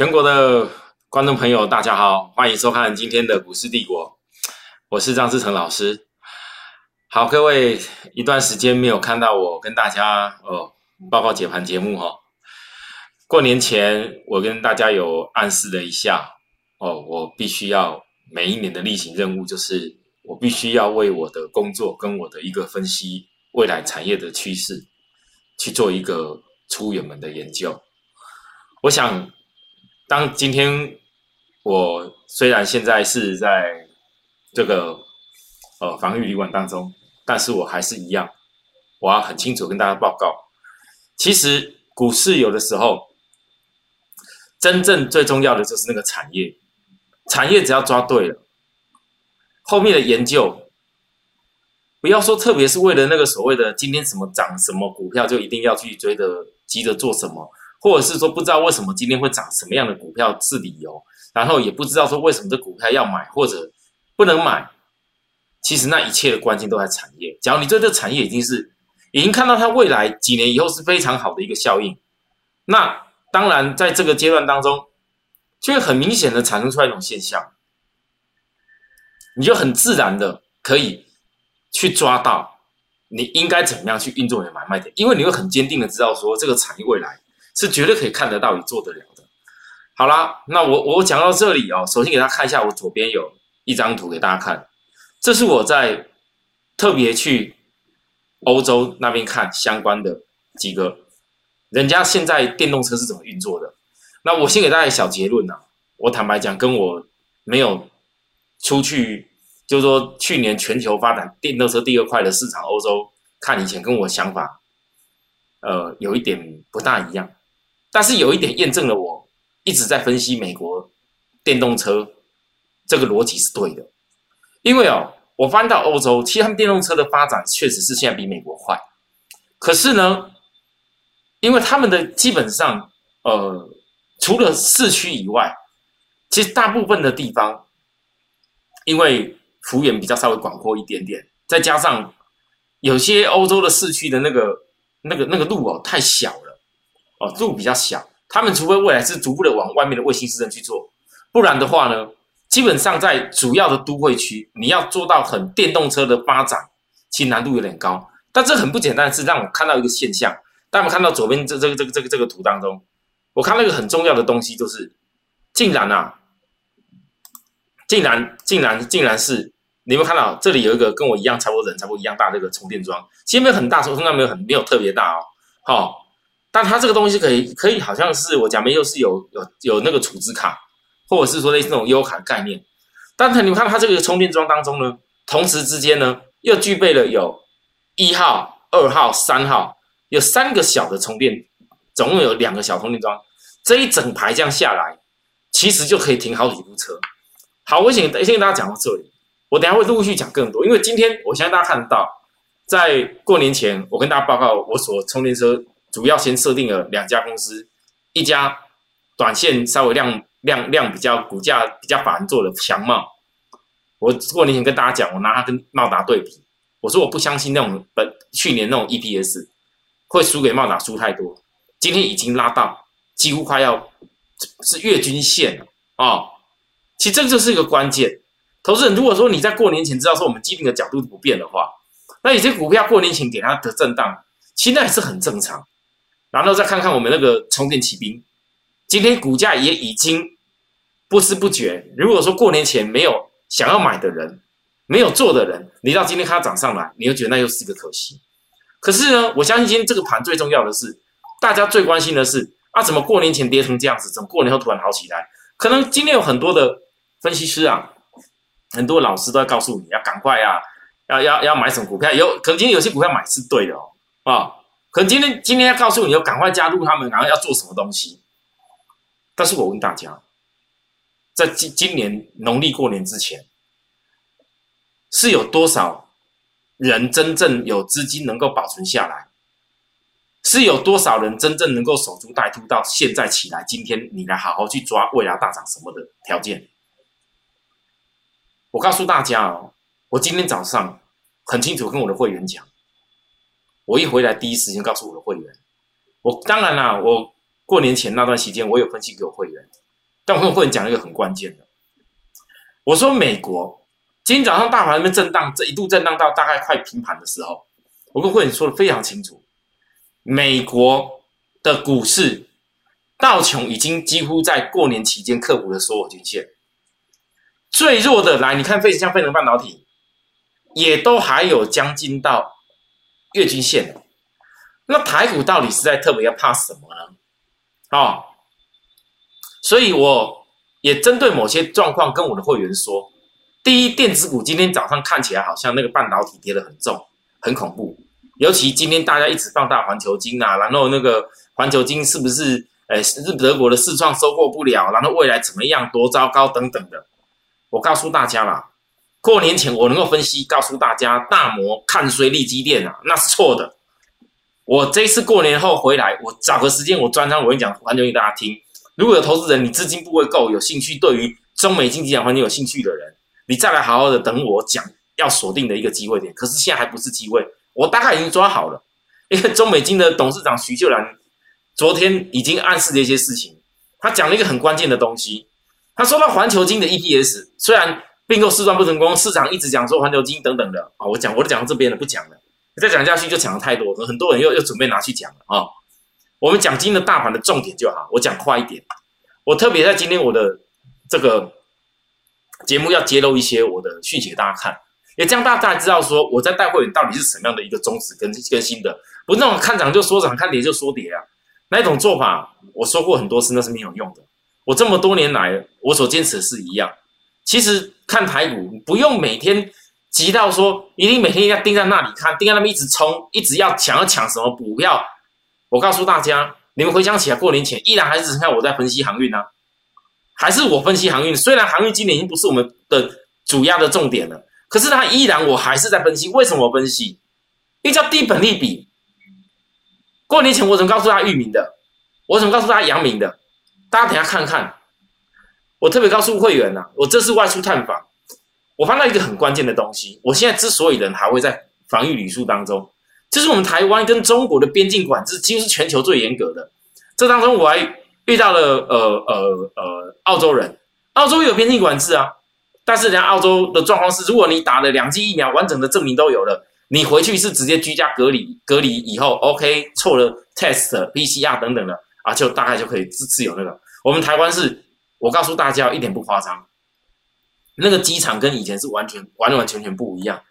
全国的观众朋友，大家好，欢迎收看今天的股市帝国，我是张志成老师。好，各位，一段时间没有看到我跟大家哦报告解盘节目哈。过年前，我跟大家有暗示了一下哦，我必须要每一年的例行任务，就是我必须要为我的工作跟我的一个分析未来产业的趋势去做一个出远门的研究。我想。当今天我虽然现在是在这个呃防御旅馆当中，但是我还是一样，我要很清楚跟大家报告，其实股市有的时候真正最重要的就是那个产业，产业只要抓对了，后面的研究不要说，特别是为了那个所谓的今天什么涨什么股票，就一定要去追的急着做什么。或者是说不知道为什么今天会涨什么样的股票是理由，然后也不知道说为什么这股票要买或者不能买，其实那一切的关键都在产业。假如你对这产业已经是已经看到它未来几年以后是非常好的一个效应，那当然在这个阶段当中，就会很明显的产生出来一种现象，你就很自然的可以去抓到你应该怎么样去运作你的买卖点，因为你会很坚定的知道说这个产业未来。是绝对可以看得到、也做得了的。好啦，那我我讲到这里哦，首先给大家看一下，我左边有一张图给大家看，这是我在特别去欧洲那边看相关的几个人家现在电动车是怎么运作的。那我先给大家小结论呐，我坦白讲，跟我没有出去，就是说去年全球发展电动车第二块的市场欧洲看以前，跟我想法呃有一点不大一样。但是有一点验证了，我一直在分析美国电动车这个逻辑是对的，因为哦，我翻到欧洲，其实他们电动车的发展确实是现在比美国快。可是呢，因为他们的基本上，呃，除了市区以外，其实大部分的地方，因为幅员比较稍微广阔一点点，再加上有些欧洲的市区的那个、那个、那个路哦太小了。哦，路比较小，他们除非未来是逐步的往外面的卫星市镇去做，不然的话呢，基本上在主要的都会区，你要做到很电动车的发展，其实难度有点高。但这很不简单的是，让我看到一个现象，大家看到左边这这个这个这个这个图当中，我看到一个很重要的东西，就是竟然啊，竟然竟然竟然是，你有看到这里有一个跟我一样差不多人差不多一样大这个充电桩，其实没有很大，充电桩没有很没有特别大哦，好。但它这个东西可以可以好像是我讲没又是有有有那个储值卡，或者是说类似那种优卡概念。但是你们看它这个充电桩当中呢，同时之间呢又具备了有一号、二号、三号，有三个小的充电，总共有两个小充电桩。这一整排这样下来，其实就可以停好几部车。好，我先先跟大家讲到这里，我等下会陆续讲更多，因为今天我相信大家看得到，在过年前我跟大家报告我所充电车。主要先设定了两家公司，一家短线稍微量量量比较股价比较法人做的强茂，我过年前跟大家讲，我拿它跟茂达对比，我说我不相信那种本去年那种 EPS 会输给茂达输太多，今天已经拉到几乎快要是月均线了啊！其实这就是一个关键，投资人如果说你在过年前知道说我们基定的角度不变的话，那有些股票过年前给它的震荡，其实那也是很正常。然后再看看我们那个充电骑兵，今天股价也已经不知不觉。如果说过年前没有想要买的人，没有做的人，你到今天看它涨上来，你又觉得那又是一个可惜。可是呢，我相信今天这个盘最重要的是，大家最关心的是啊，怎么过年前跌成这样子，怎么过年后突然好起来？可能今天有很多的分析师啊，很多老师都在告诉你要赶快啊，要要要买什么股票，有可能今天有些股票买是对的哦，啊。可能今天今天要告诉你要赶快加入他们，然后要做什么东西？但是我问大家，在今今年农历过年之前，是有多少人真正有资金能够保存下来？是有多少人真正能够守株待兔到现在起来？今天你来好好去抓未来大涨什么的条件？我告诉大家哦，我今天早上很清楚跟我的会员讲。我一回来，第一时间告诉我的会员，我当然啦，我过年前那段时间，我有分析给我会员，但我跟会员讲一个很关键的，我说美国今天早上大盘那边震荡，这一度震荡到大概快平盘的时候，我跟会员说的非常清楚，美国的股市道琼已经几乎在过年期间克服了所有均线，最弱的来，你看费像费能半导体，也都还有将近到月均线那台股到底是在特别要怕什么呢？啊，所以我也针对某些状况跟我的会员说：第一，电子股今天早上看起来好像那个半导体跌得很重，很恐怖。尤其今天大家一直放大环球金啊，然后那个环球金是不是诶是德国的四创收获不了，然后未来怎么样多糟糕等等的。我告诉大家啦，过年前我能够分析告诉大家，大摩看衰利基电啊，那是错的。我这一次过年后回来，我找个时间，我专场我跟你讲环球给大家听。如果有投资人，你资金部位够，有兴趣，对于中美经济讲环境有兴趣的人，你再来好好的等我讲要锁定的一个机会点。可是现在还不是机会，我大概已经抓好了。因为中美金的董事长徐秀兰昨天已经暗示了一些事情，他讲了一个很关键的东西。他说到环球金的 EPS，虽然并购试算不成功，市场一直讲说环球金等等的啊，我讲我都讲到这边了，不讲了。再讲下去就讲的太多，很多人又又准备拿去讲了啊。我们讲今天的大盘的重点就好，我讲快一点。我特别在今天我的这个节目要揭露一些我的讯息给大家看，也这样大家知道说我在带会员到底是什么样的一个宗旨跟跟新的，不是那种看涨就说涨，看跌就说跌啊，那种做法我说过很多次那是没有用的。我这么多年来我所坚持的是一样，其实看台股不用每天。急到说一定每天要盯在那里看，盯在那边一直冲，一直要想要抢什么股票。我告诉大家，你们回想起来，过年前依然还是只剩下我在分析航运呢，还是我分析航运。虽然航运今年已经不是我们的主要的重点了，可是它依然我还是在分析。为什么分析？因为叫低本利比。过年前我怎么告诉他域名的？我怎么告诉他阳明的？大家等下看看。我特别告诉会员呐，我这次外出探访。我发现一个很关键的东西。我现在之所以人还会在防御旅宿当中，就是我们台湾跟中国的边境管制几乎是全球最严格的。这当中我还遇到了呃呃呃澳洲人，澳洲有边境管制啊，但是人家澳洲的状况是，如果你打了两剂疫苗，完整的证明都有了，你回去是直接居家隔离，隔离以后 OK 错了 test PCR 等等的啊，就大概就可以自自由那个。我们台湾是，我告诉大家一点不夸张。那个机场跟以前是完全完完全全不一样。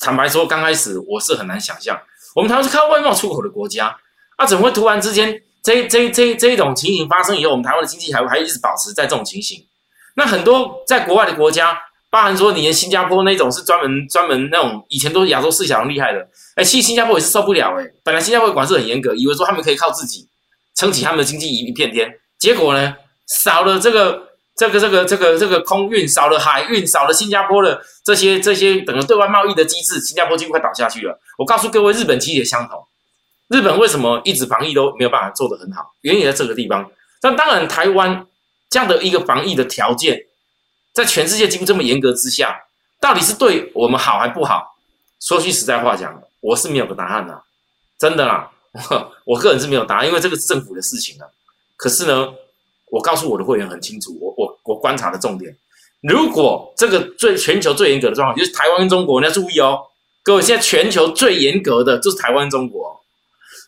坦白说，刚开始我是很难想象，我们台湾是靠外贸出口的国家，啊，怎么会突然之间这这这这一种情形发生以后，我们台湾的经济还还一直保持在这种情形？那很多在国外的国家，包含说你连新加坡那种是专门专门那种以前都是亚洲四小龙厉害的，哎，其实新加坡也是受不了哎。本来新加坡管制很严格，以为说他们可以靠自己撑起他们的经济一片天，结果呢，少了这个。这个这个这个这个空运少了，海运少了，新加坡的这些这些等个对外贸易的机制，新加坡几乎快倒下去了。我告诉各位，日本其实也相同。日本为什么一直防疫都没有办法做得很好？原因在这个地方。但当然，台湾这样的一个防疫的条件，在全世界几乎这么严格之下，到底是对我们好还不好？说句实在话讲，我是没有个答案的，真的啦。我个人是没有答案，因为这个是政府的事情啊。可是呢？我告诉我的会员很清楚，我我我观察的重点，如果这个最全球最严格的状况就是台湾跟中国，你要注意哦，各位现在全球最严格的就是台湾中国。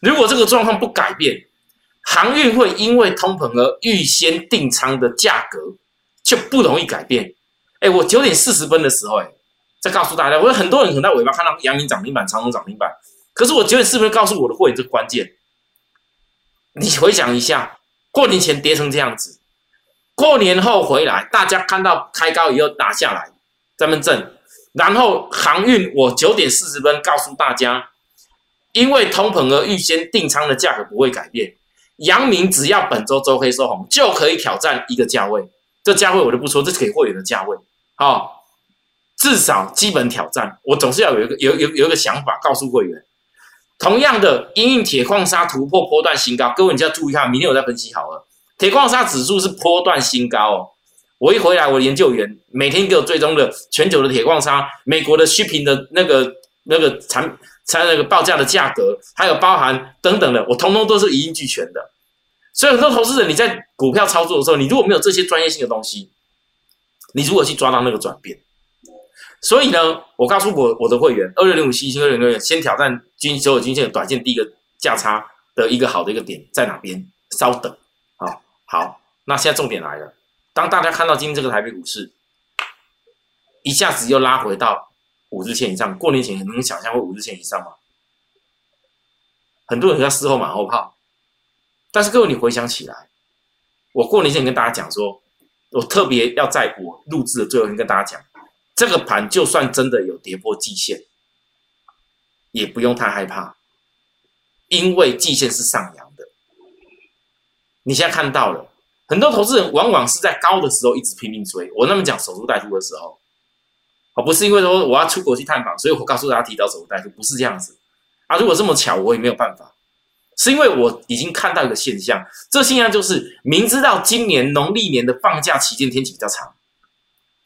如果这个状况不改变，航运会因为通膨而预先订仓的价格就不容易改变。哎，我九点四十分的时候，哎，再告诉大家，我有很多人可能在尾巴看到阳明涨停板、长隆涨停板，可是我九点四十分告诉我的会员这关键，你回想一下。过年前跌成这样子，过年后回来，大家看到开高以后打下来，咱们挣。然后航运，我九点四十分告诉大家，因为通膨而预先订仓的价格不会改变。阳明只要本周周黑收红，就可以挑战一个价位。这价位我就不说，这是给会员的价位。好，至少基本挑战，我总是要有一个有有有一个想法告诉会员。同样的，因应铁矿砂突破波段新高，各位你就要注意看，明天我再分析好了。铁矿砂指数是波段新高哦。我一回来，我研究员每天给我追踪的全球的铁矿砂、美国的需平的那个那个产产那个报价的价格，还有包含等等的，我通通都是一应俱全的。所以很多投资人你在股票操作的时候，你如果没有这些专业性的东西，你如何去抓到那个转变？所以呢，我告诉我我的会员，二六零五七星二六零六先挑战均所有均线短线第一个价差的一个好的一个点在哪边？稍等，好，好，那现在重点来了，当大家看到今天这个台北股市一下子又拉回到五日线以上，过年前能想象会五日线以上吗？很多人在事后马后炮，但是各位你回想起来，我过年前跟大家讲说，我特别要在我录制的最后一天跟大家讲。这个盘就算真的有跌破季线，也不用太害怕，因为季线是上扬的。你现在看到了，很多投资人往往是在高的时候一直拼命追。我那么讲守株待兔的时候，哦，不是因为说我要出国去探访，所以我告诉大家提早守株待兔，不是这样子啊。如果这么巧，我也没有办法，是因为我已经看到一个现象，这现象就是明知道今年农历年的放假期间天气比较长。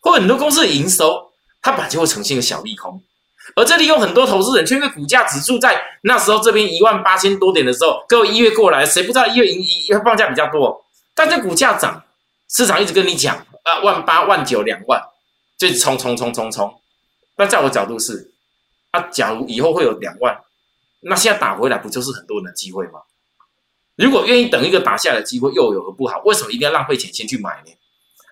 或很多公司的营收，它本来就会呈现一个小利空，而这里有很多投资人，却因为股价指数在那时候这边一万八千多点的时候，各位一月过来，谁不知道一月一一放假比较多？但这股价涨，市场一直跟你讲啊，万八万九两万，就冲冲冲冲冲。那在我角度是，啊，假如以后会有两万，那现在打回来不就是很多人的机会吗？如果愿意等一个打下来的机会，又有何不好？为什么一定要浪费钱先去买呢？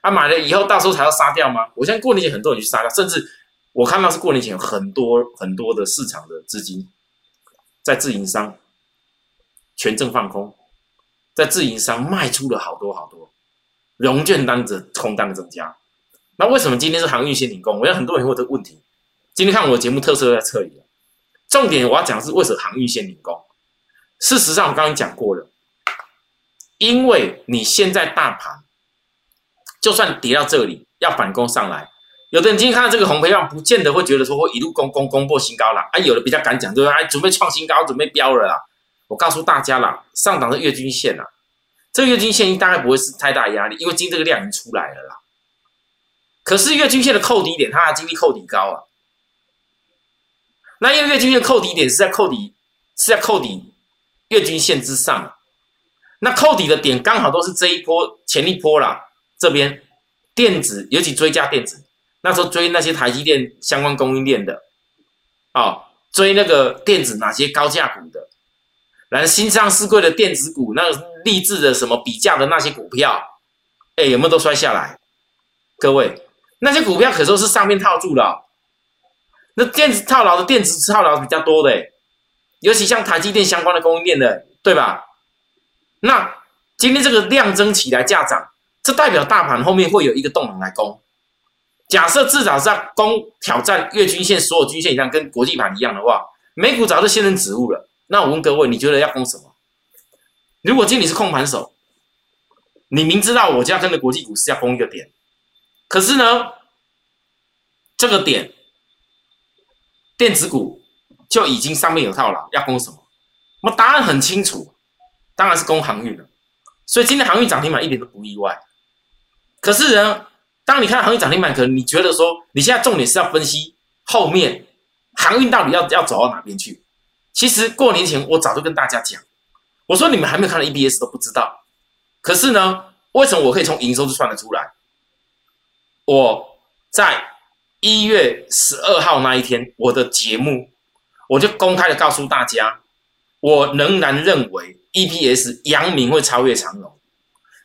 啊，买了以后到时候才要杀掉吗？我现在过年前很多人去杀掉，甚至我看到是过年前很多很多的市场的资金在自营商权证放空，在自营商卖出了好多好多融券单子空单增加。那为什么今天是航运先领工？我有很多人问这个问题。今天看我的节目特色在这里，重点我要讲是为什么航运先领工。事实上我刚刚讲过了，因为你现在大盘。就算跌到这里，要反攻上来，有的人今天看到这个红培棒，不见得会觉得说会一路攻攻攻破新高了。啊，有的比较敢讲，就是哎，准备创新高，准备飙了啦。我告诉大家啦，上档的月均线啊，这个月均线大概不会是太大压力，因为今天这个量已经出来了啦。可是月均线的扣底点，它的经历扣底高啊。那因为月均线扣底点是在扣底，是在扣底月均线之上，那扣底的点刚好都是这一波前一波啦。这边电子尤其追加电子，那时候追那些台积电相关供应链的，哦，追那个电子哪些高价股的，然后新上市贵的电子股，那个励志的什么比价的那些股票，哎，有没有都摔下来？各位，那些股票可说是上面套住了，那电子套牢的电子套牢比较多的，尤其像台积电相关的供应链的，对吧？那今天这个量增起来，价涨。这代表大盘后面会有一个动能来攻。假设至少在攻挑战月均线所有均线以上，跟国际盘一样的话，美股早就仙人指物了。那我问各位，你觉得要攻什么？如果今天你是控盘手，你明知道我家跟着国际股市要攻一个点，可是呢，这个点电子股就已经上面有套牢，要攻什么？我答案很清楚，当然是攻航运了。所以今天航运涨停板一点都不意外。可是呢，当你看航运涨停板，可能你觉得说，你现在重点是要分析后面航运到底要要走到哪边去。其实过年前我早就跟大家讲，我说你们还没有看到 EBS 都不知道。可是呢，为什么我可以从营收就算得出来？我在一月十二号那一天，我的节目我就公开的告诉大家，我仍然认为 EPS 阳明会超越长荣。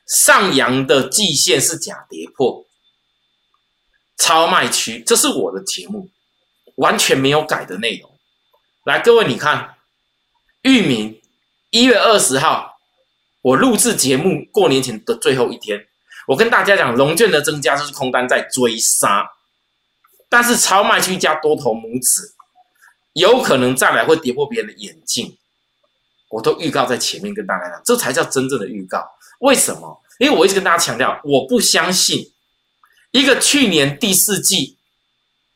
上扬的季线是假跌破超卖区，这是我的节目，完全没有改的内容。来，各位你看，域名一月二十号，我录制节目过年前的最后一天，我跟大家讲，龙卷的增加就是空单在追杀，但是超卖区加多头拇指，有可能再来会跌破别人的眼镜，我都预告在前面跟大家讲，这才叫真正的预告。为什么？因为我一直跟大家强调，我不相信一个去年第四季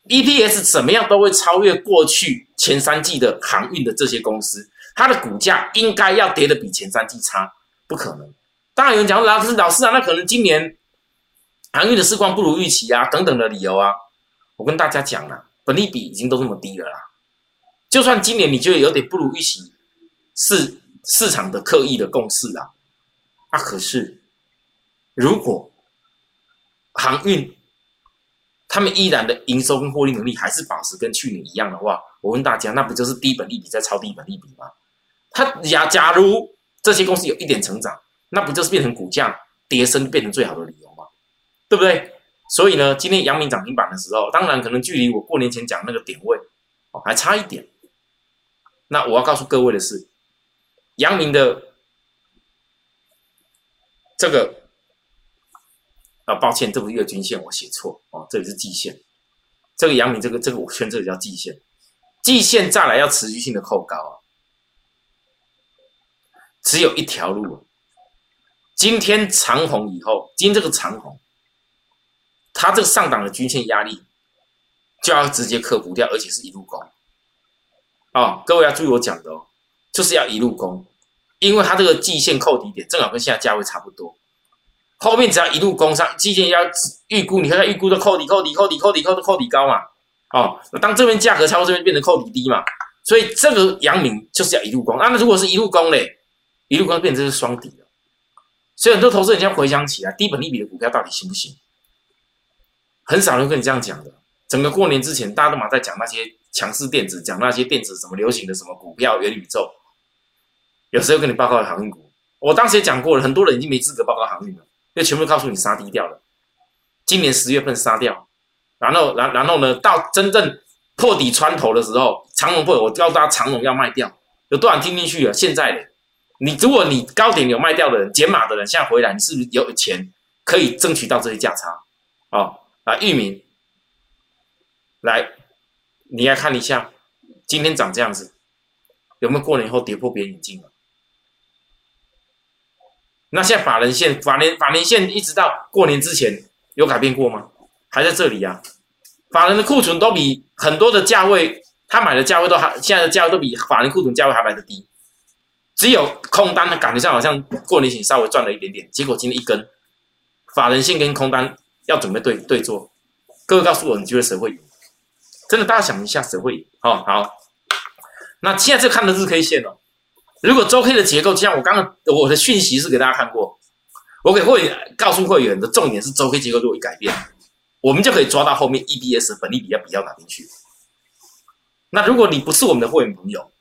EPS 怎么样都会超越过去前三季的航运的这些公司，它的股价应该要跌的比前三季差，不可能。当然有人讲老师老师啊，那可能今年航运的市况不如预期啊，等等的理由啊。我跟大家讲了，本利比已经都这么低了啦，就算今年你觉得有点不如预期，是市场的刻意的共识啦。啊，可是如果航运他们依然的营收跟获利能力还是保持跟去年一样的话，我问大家，那不就是低本利比在超低本利比吗？他假假如这些公司有一点成长，那不就是变成股价跌升变成最好的理由吗？对不对？所以呢，今天阳明涨停板的时候，当然可能距离我过年前讲那个点位哦还差一点。那我要告诉各位的是，阳明的这个啊，抱歉，这不是月均线，我写错哦，这里是季线。这个阳明这个这个我圈这里叫季线，季线再来要持续性的扣高啊，只有一条路。今天长红以后，今天这个长红。它这个上档的均线压力就要直接克服掉，而且是一路高啊！各位要注意我讲的哦，就是要一路攻，因为它这个季线扣底点正好跟现在价位差不多，后面只要一路攻上季线要预估，你看它预估的扣底、扣底、扣底、扣底、扣的扣底高嘛？哦，那当这边价格超过这边变成扣底低嘛？所以这个阳明就是要一路攻。那那如果是一路攻嘞，一路攻变成是双底了。所以很多投资人现在回想起来，低本利比的股票到底行不行？很少人跟你这样讲的。整个过年之前，大家都嘛在讲那些强势电子，讲那些电子什么流行的什么股票、元宇宙。有时候跟你报告航运股，我当时也讲过了，很多人已经没资格报告航运了，因为全部告诉你杀低掉了。今年十月份杀掉，然后，然然后呢，到真正破底穿头的时候，长龙破，我告诉大家，长龙要卖掉，有多少人听进去了？现在，你如果你高点有卖掉的人，减码的人，现在回来，你是不是有钱可以争取到这些价差？哦。啊，域名，来，你来看一下，今天长这样子，有没有过年以后跌破别人眼镜了？那现在法人线、法人、法人线一直到过年之前有改变过吗？还在这里呀？法人的库存都比很多的价位，他买的价位都还现在的价位都比法人库存价位还来的低，只有空单的感觉上好像过年前稍微赚了一点点，结果今天一根法人线跟空单。要准备对对做，各位告诉我，你觉得谁会赢？真的，大家想一下，谁会赢？哦，好。那现在这看的日 K 线哦，如果周 K 的结构，就像我刚刚我的讯息是给大家看过，我给会员告诉会员的重点是周 K 结构如果一改变，我们就可以抓到后面 EBS 本利比要比较哪边去。那如果你不是我们的会员朋友，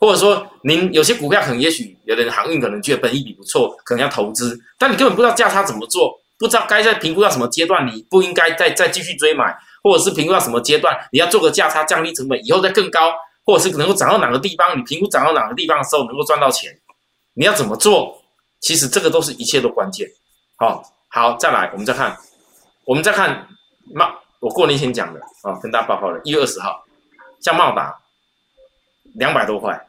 或者说您有些股票可能也许有的人航运可能觉得本益比不错，可能要投资，但你根本不知道价差怎么做。不知道该在评估到什么阶段，你不应该再再继续追买，或者是评估到什么阶段，你要做个价差降低成本，以后再更高，或者是能够涨到哪个地方，你评估涨到哪个地方的时候能够赚到钱，你要怎么做？其实这个都是一切都关键。好，好，再来，我们再看，我们再看茂，我过年前讲的啊，跟大家报告的，一月二十号，像茂达两百多块，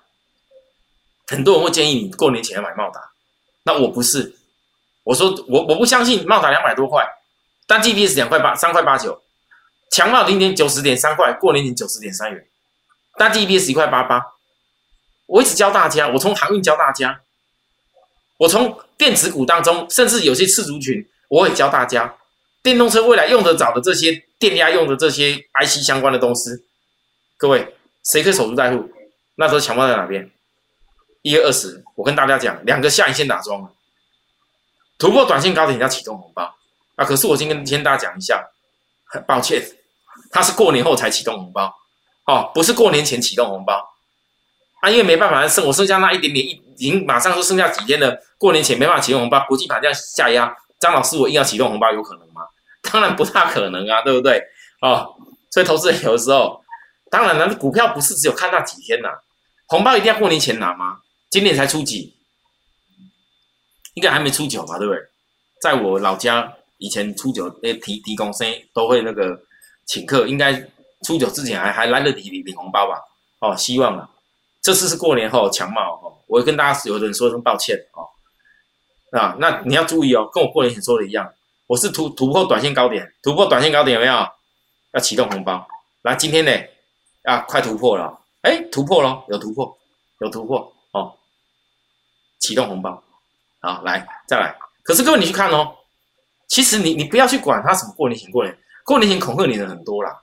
很多人会建议你过年前要买茂达，那我不是。我说我我不相信茂达两百多块，但 G P S 两块八三块八九，强茂零点九十点三块，过年前九十点三元，单 G P S 一块八八。我一直教大家，我从航运教大家，我从电子股当中，甚至有些次族群，我也教大家，电动车未来用得着的这些电压用的这些 I C 相关的东西，各位谁可以守株待兔？那时候强茂在哪边？一月二十，我跟大家讲，两个下影线打桩了。突破短线高点要启动红包啊！可是我今天先大家讲一下，很抱歉，它是过年后才启动红包哦，不是过年前启动红包啊！因为没办法，剩我剩下那一点点，已经马上就剩下几天了。过年前没办法启动红包，国际盘这样下压，张老师我硬要启动红包，有可能吗？当然不大可能啊，对不对？哦，所以投资人有的时候，当然了，股票不是只有看那几天呐，红包一定要过年前拿吗？今年才初几？应该还没初九吧，对不对？在我老家，以前初九那提提供生都会那个请客，应该初九之前还还来得及领领红包吧？哦，希望啊，这次是过年后强帽哦，我跟大家有人说声抱歉哦。啊，那你要注意哦，跟我过年前说的一样，我是突突破短线高点，突破短线高点有没有？要启动红包，来今天呢，啊，快突破了，哎，突破了，有突破，有突破哦，启动红包。好，来再来。可是各位，你去看哦，其实你你不要去管他什么过年前过年，过年前恐吓你的很多啦，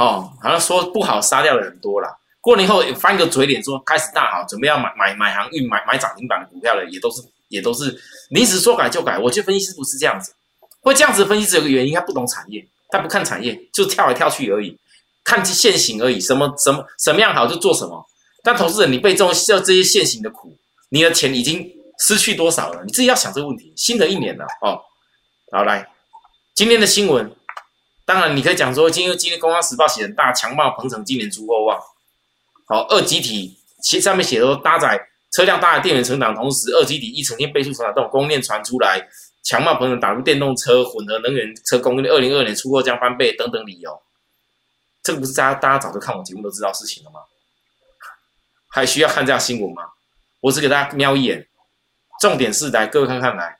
哦，好像说不好杀掉的很多啦。过年后翻个嘴脸说开始大好，准备要买买买航运买买涨停板的股票的也都是也都是临时说改就改。我觉分析师不是这样子，会这样子分析只有个原因，他不懂产业，他不看产业，就跳来跳去而已，看现行而已，什么什么什么样好就做什么。但投资人，你被这种这这些现行的苦，你的钱已经失去多少了？你自己要想这个问题。新的一年了哦，好来，今天的新闻，当然你可以讲说，今天今天《工商时报》写很大，强茂鹏程今年出货旺。好，二集体其上面写说搭载车辆搭载电源成长，同时二集体一成天倍数成长，这种供应链传出来，强茂鹏程打入电动车、混合能源车供应链，二零二二年出货将翻倍等等理由。这个不是大家大家早就看我节目都知道事情了吗？还需要看这样新闻吗？我只给大家瞄一眼，重点是来各位看看来，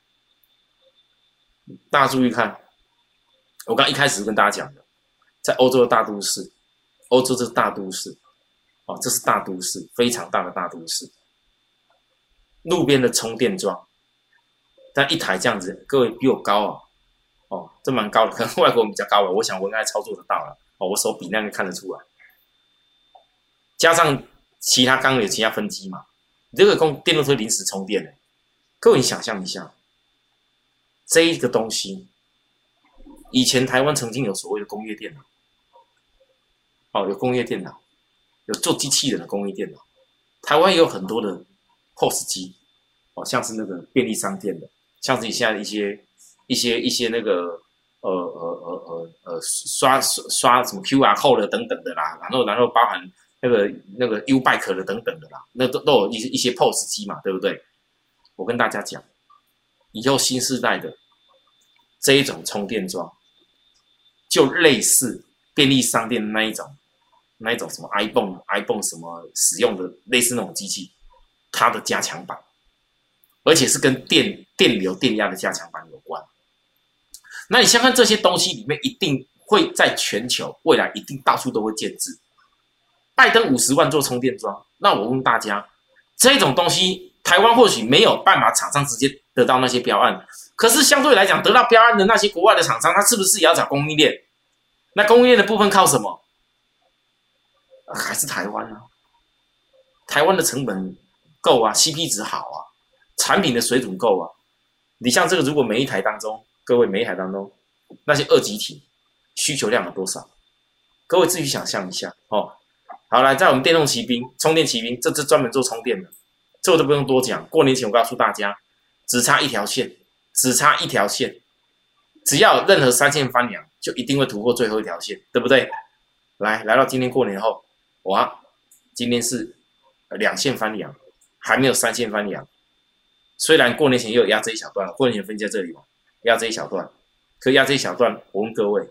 大家注意看，我刚一开始跟大家讲的，在欧洲的大都市，欧洲这是大都市，哦，这是大都市，非常大的大都市，路边的充电桩，但一台这样子，各位比我高啊，哦，这蛮高的，可能外国人比较高了，我想我应该操作得到了，哦，我手比那个看得出来，加上。其他刚刚有其他分机嘛？这个供电动车临时充电的，各位你想象一下，这一个东西，以前台湾曾经有所谓的工业电脑，哦，有工业电脑，有做机器人的工业电脑，台湾也有很多的 POS 机，哦，像是那个便利商店的，像是现在一些一些一些那个呃呃呃呃呃刷刷什么 QR code 等等的啦，然后然后包含。那个那个 U bike 的等等的啦，那都都有一一些 POS 机嘛，对不对？我跟大家讲，以后新时代的这一种充电桩，就类似便利商店那一种，那一种什么 iPhone iPhone 什么使用的类似那种机器，它的加强版，而且是跟电电流电压的加强版有关。那你先看这些东西里面，一定会在全球未来一定到处都会建制。拜登五十万做充电桩，那我问大家，这种东西台湾或许没有办法厂商直接得到那些标案，可是相对来讲，得到标案的那些国外的厂商，他是不是也要找供应链？那供应链的部分靠什么？还是台湾啊？台湾的成本够啊，CP 值好啊，产品的水准够啊。你像这个，如果每一台当中，各位每一台当中那些二级体需求量有多少？各位自己想象一下哦。好，来，在我们电动骑兵、充电骑兵，这是专门做充电的，这我都不用多讲。过年前我告诉大家，只差一条线，只差一条线，只要任何三线翻梁，就一定会突破最后一条线，对不对？来，来到今天过年后，哇，今天是两线翻梁，还没有三线翻梁。虽然过年前也有压这一小段，过年前分在这里嘛，压这一小段，可压这一小段，我问各位，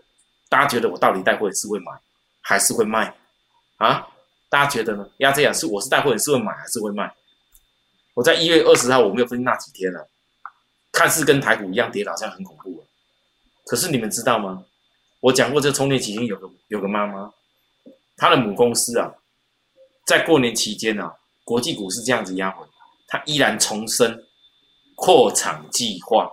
大家觉得我到底带货是会买，还是会卖？啊？大家觉得呢？压这样是我是带货人是会买还是会卖？我在一月二十号我没有分那几天了，看似跟台股一样跌，倒像很恐怖。可是你们知道吗？我讲过这充电基金有个有个妈妈，她的母公司啊，在过年期间啊，国际股市这样子压回，她依然重申扩厂计划。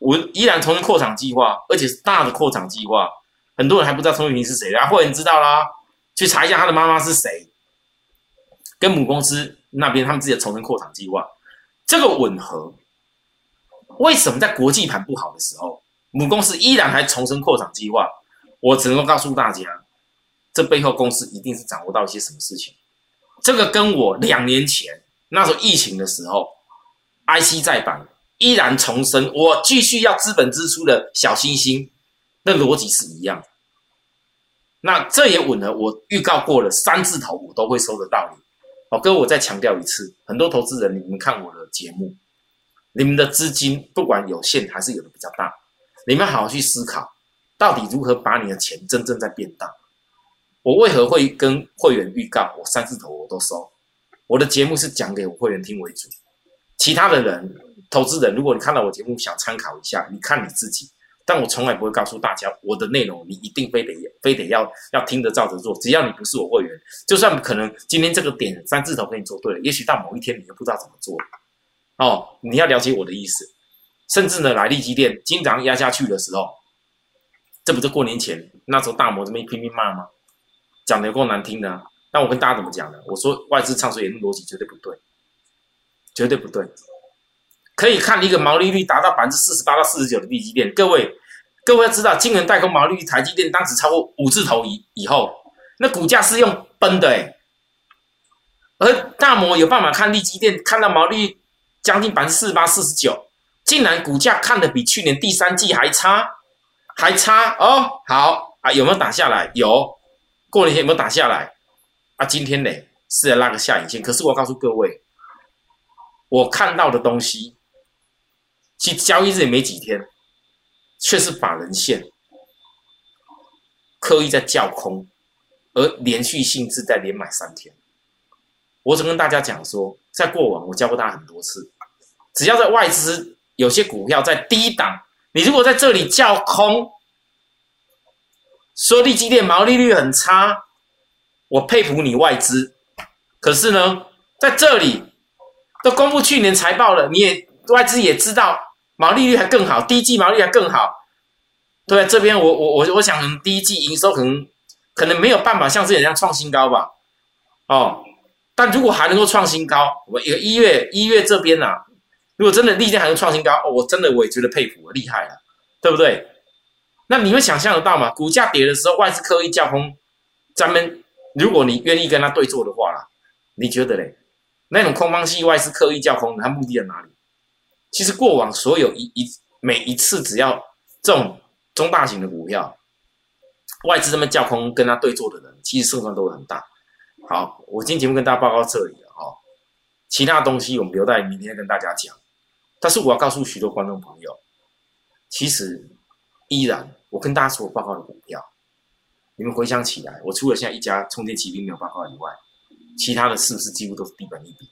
我依然重申扩厂计划，而且是大的扩厂计划。很多人还不知道陈伟霆是谁，然后人知道啦。去查一下他的妈妈是谁，跟母公司那边他们自己的重生扩厂计划，这个吻合。为什么在国际盘不好的时候，母公司依然还重生扩厂计划？我只能够告诉大家，这背后公司一定是掌握到一些什么事情。这个跟我两年前那时候疫情的时候，IC 再版依然重生，我继续要资本支出的小星星，那逻辑是一样。那这也吻合我预告过了，三字头我都会收的道理。好，各位，我再强调一次，很多投资人，你们看我的节目，你们的资金不管有限还是有的比较大，你们好好去思考，到底如何把你的钱真正在变大。我为何会跟会员预告我三字头我都收？我的节目是讲给我会员听为主，其他的人，投资人，如果你看到我节目想参考一下，你看你自己。但我从来不会告诉大家我的内容，你一定非得非得要要听着照着做。只要你不是我会员，就算可能今天这个点三字头给你做对了，也许到某一天你又不知道怎么做。哦，你要了解我的意思。甚至呢，来利基店经常压下去的时候，这不是过年前那时候大摩这边拼命骂吗？讲的够难听的。但我跟大家怎么讲呢？我说外资唱衰言论逻辑绝对不对，绝对不对。可以看一个毛利率达到百分之四十八到四十九的利基店。各位，各位要知道，晶圆代工毛利率，台积电当时超过五字头以以后，那股价是用崩的哎。而大摩有办法看利基店，看到毛利将近百分之四十八、四十九，竟然股价看的比去年第三季还差，还差哦。好啊，有没有打下来？有。过年前有没有打下来？啊，今天呢是拉个下影线。可是我告诉各位，我看到的东西，其实交易日也没几天，却是法人线刻意在叫空，而连续性质在连买三天。我只跟大家讲说，在过往我教过大家很多次，只要在外资有些股票在低档，你如果在这里叫空，说利基店毛利率很差，我佩服你外资。可是呢，在这里都公布去年财报了，你也外资也知道毛利率还更好，第一季毛利率还更好。对，这边我我我我想第一季营收可能可能没有办法像这样创新高吧，哦。但如果还能够创新高，我一个一月一月这边啊，如果真的利剑还能创新高，我真的我也觉得佩服，厉害了，对不对？那你们想象得到吗？股价跌的时候，外资刻意叫空，咱们如果你愿意跟他对坐的话啦，你觉得嘞？那种空方系外资刻意叫空，他目的在哪里？其实过往所有一一每一次只要这种中大型的股票，外资这么叫空跟他对坐的人，其实胜算都会很大。好，我今天节目跟大家报告这里了哈，其他东西我们留在明天跟大家讲。但是我要告诉许多观众朋友，其实依然我跟大家所报告的股票，你们回想起来，我除了现在一家充电骑兵没有报告以外，其他的是不是几乎都是低本利比？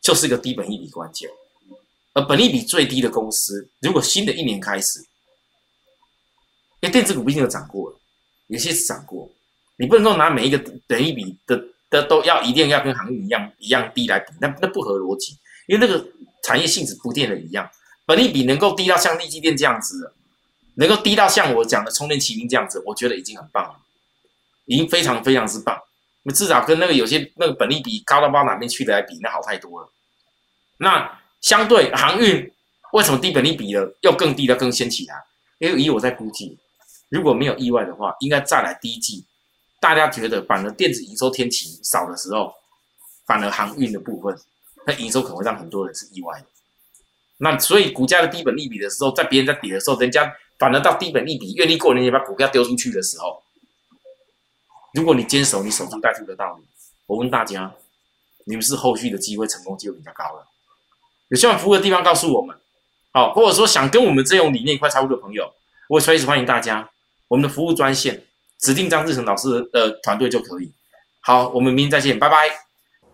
就是一个低本利比关键。而本利比最低的公司，如果新的一年开始，因为电子股毕竟有涨过了，有些是涨过。你不能够拿每一个等一比的的都要一定要跟航运一样一样低来比，那那不合逻辑，因为那个产业性质不变的一样，本利比能够低到像利基电这样子，能够低到像我讲的充电骑兵这样子，我觉得已经很棒了，已经非常非常之棒。那至少跟那个有些那个本利比高到不知道哪边去的来比，那好太多了。那相对航运为什么低本利比的又更低的更先起来？因为以我在估计，如果没有意外的话，应该再来第一季。大家觉得，反而电子营收天气少的时候，反而航运的部分，那营收可能会让很多人是意外的。那所以股价的低本利比的时候，在别人在跌的时候，人家反而到低本利比愿意过年也把股票丢出去的时候，如果你坚守你守株待兔的道理，我问大家，你们是后续的机会成功机会比较高了？有需要服务的地方告诉我们，好，或者说想跟我们这种理念一块操作的朋友，我随时欢迎大家，我们的服务专线。指定张志成老师的团队就可以。好，我们明天再见，拜拜。